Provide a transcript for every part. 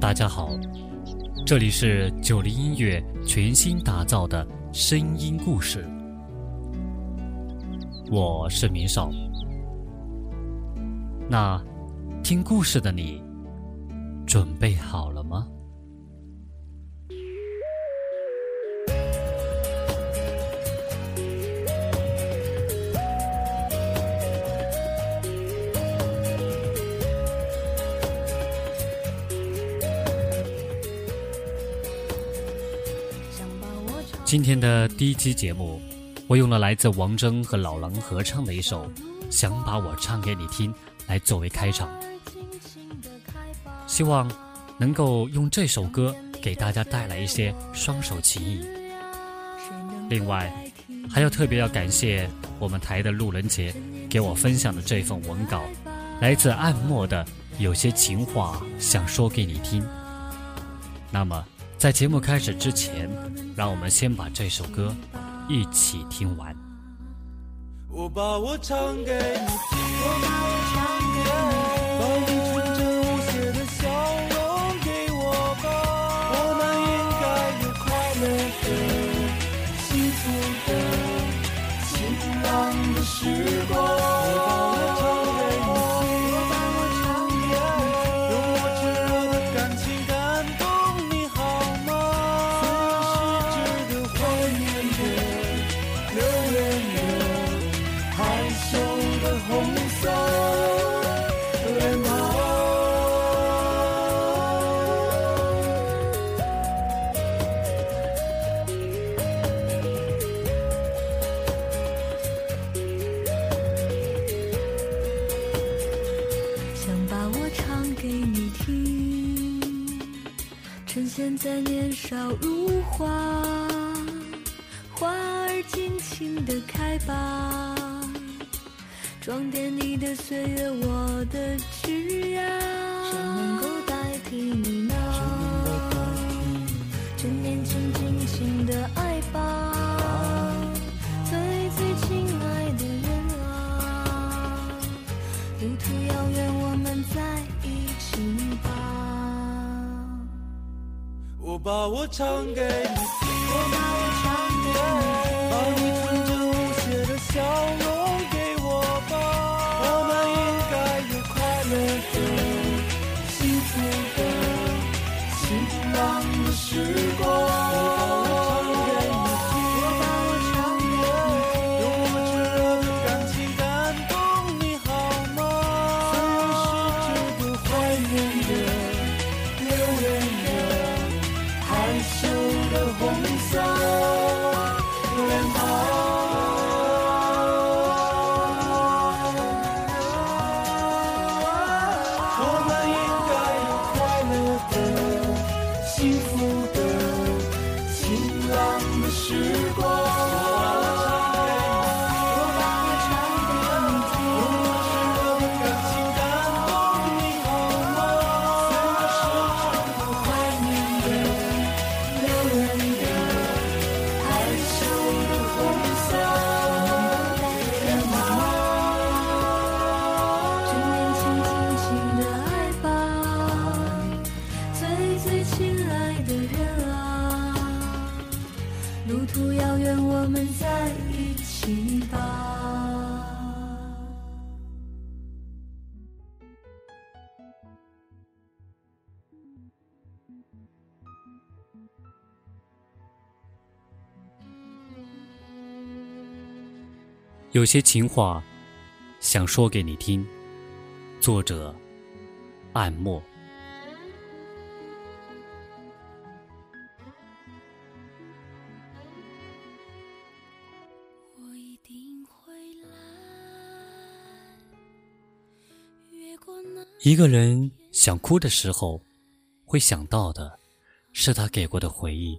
大家好，这里是九零音乐全新打造的声音故事，我是明少。那听故事的你，准备好了吗？今天的第一期节目，我用了来自王铮和老狼合唱的一首《想把我唱给你听》来作为开场，希望能够用这首歌给大家带来一些双手情谊。另外，还要特别要感谢我们台的路人杰给我分享的这份文稿，来自暗默的有些情话想说给你听。那么。在节目开始之前，让我们先把这首歌一起听完。我把我唱给你听，我把我唱给你，现在年少如花，花儿尽情的开吧，装点你的岁月，我的枝桠。谁能够代替你呢？趁年轻尽情的爱吧，最最亲爱的人啊，路途遥远，我们在一起吧。我把我唱给你听，我把我唱给你，把路途遥远我们在一起吧有些情话想说给你听作者暗默一个人想哭的时候，会想到的是他给过的回忆。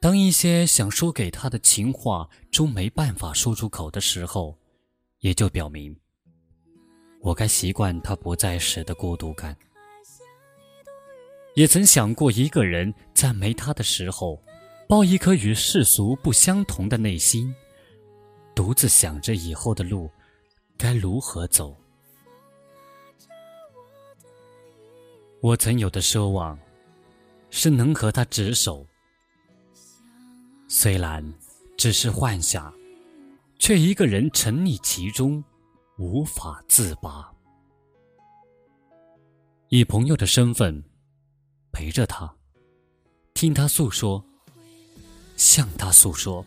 当一些想说给他的情话终没办法说出口的时候，也就表明我该习惯他不在时的孤独感。也曾想过，一个人在没他的时候，抱一颗与世俗不相同的内心，独自想着以后的路该如何走。我曾有的奢望，是能和他执手。虽然只是幻想，却一个人沉溺其中，无法自拔。以朋友的身份，陪着他，听他诉说，向他诉说。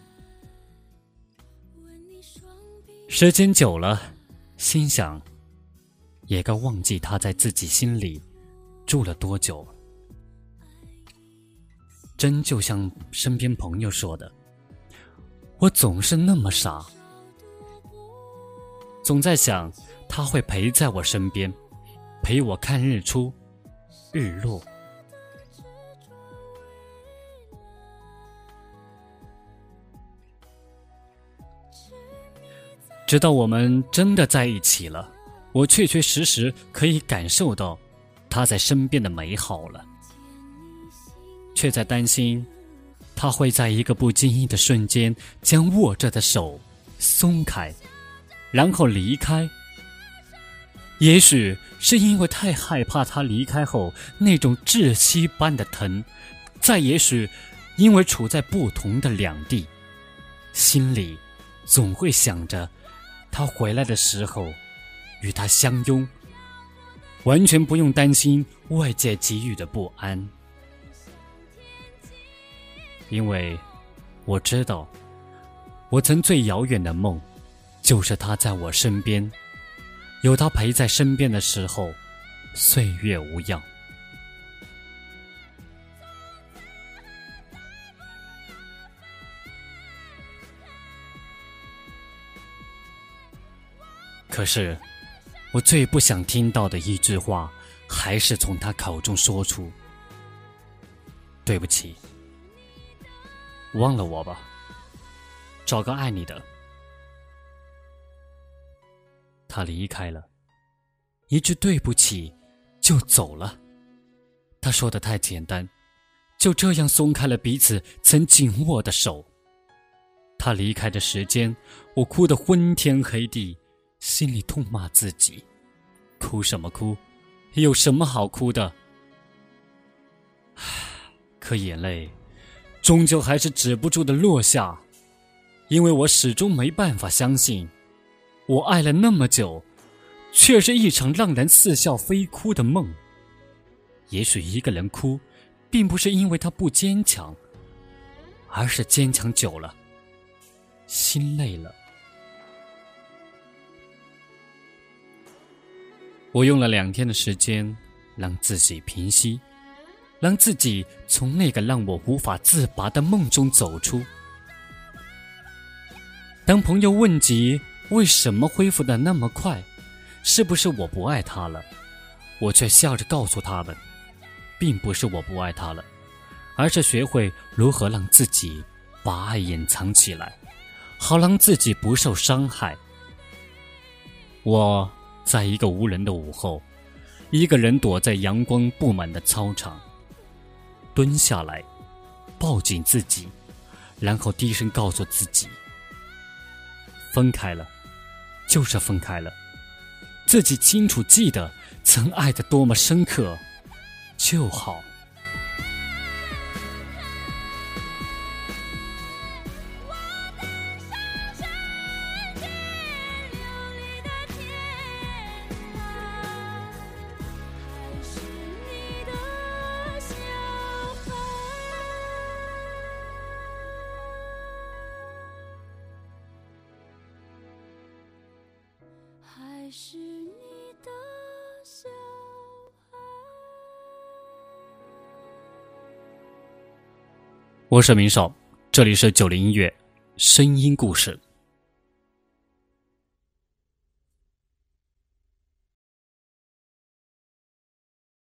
时间久了，心想，也该忘记他在自己心里住了多久。真就像身边朋友说的，我总是那么傻，总在想他会陪在我身边，陪我看日出、日落。直到我们真的在一起了，我确确实实可以感受到他在身边的美好了，却在担心他会在一个不经意的瞬间将握着的手松开，然后离开。也许是因为太害怕他离开后那种窒息般的疼，再也许因为处在不同的两地，心里总会想着。他回来的时候，与他相拥，完全不用担心外界给予的不安，因为我知道，我曾最遥远的梦，就是他在我身边，有他陪在身边的时候，岁月无恙。可是，我最不想听到的一句话，还是从他口中说出：“对不起，忘了我吧，找个爱你的。”他离开了，一句对不起就走了。他说的太简单，就这样松开了彼此曾紧握的手。他离开的时间，我哭得昏天黑地。心里痛骂自己，哭什么哭？有什么好哭的？可眼泪终究还是止不住的落下，因为我始终没办法相信，我爱了那么久，却是一场让人似笑非哭的梦。也许一个人哭，并不是因为他不坚强，而是坚强久了，心累了。我用了两天的时间，让自己平息，让自己从那个让我无法自拔的梦中走出。当朋友问及为什么恢复的那么快，是不是我不爱他了？我却笑着告诉他们，并不是我不爱他了，而是学会如何让自己把爱隐藏起来，好让自己不受伤害。我。在一个无人的午后，一个人躲在阳光布满的操场，蹲下来，抱紧自己，然后低声告诉自己：分开了，就是分开了。自己清楚记得曾爱的多么深刻，就好。我是明少，这里是九零音乐声音故事。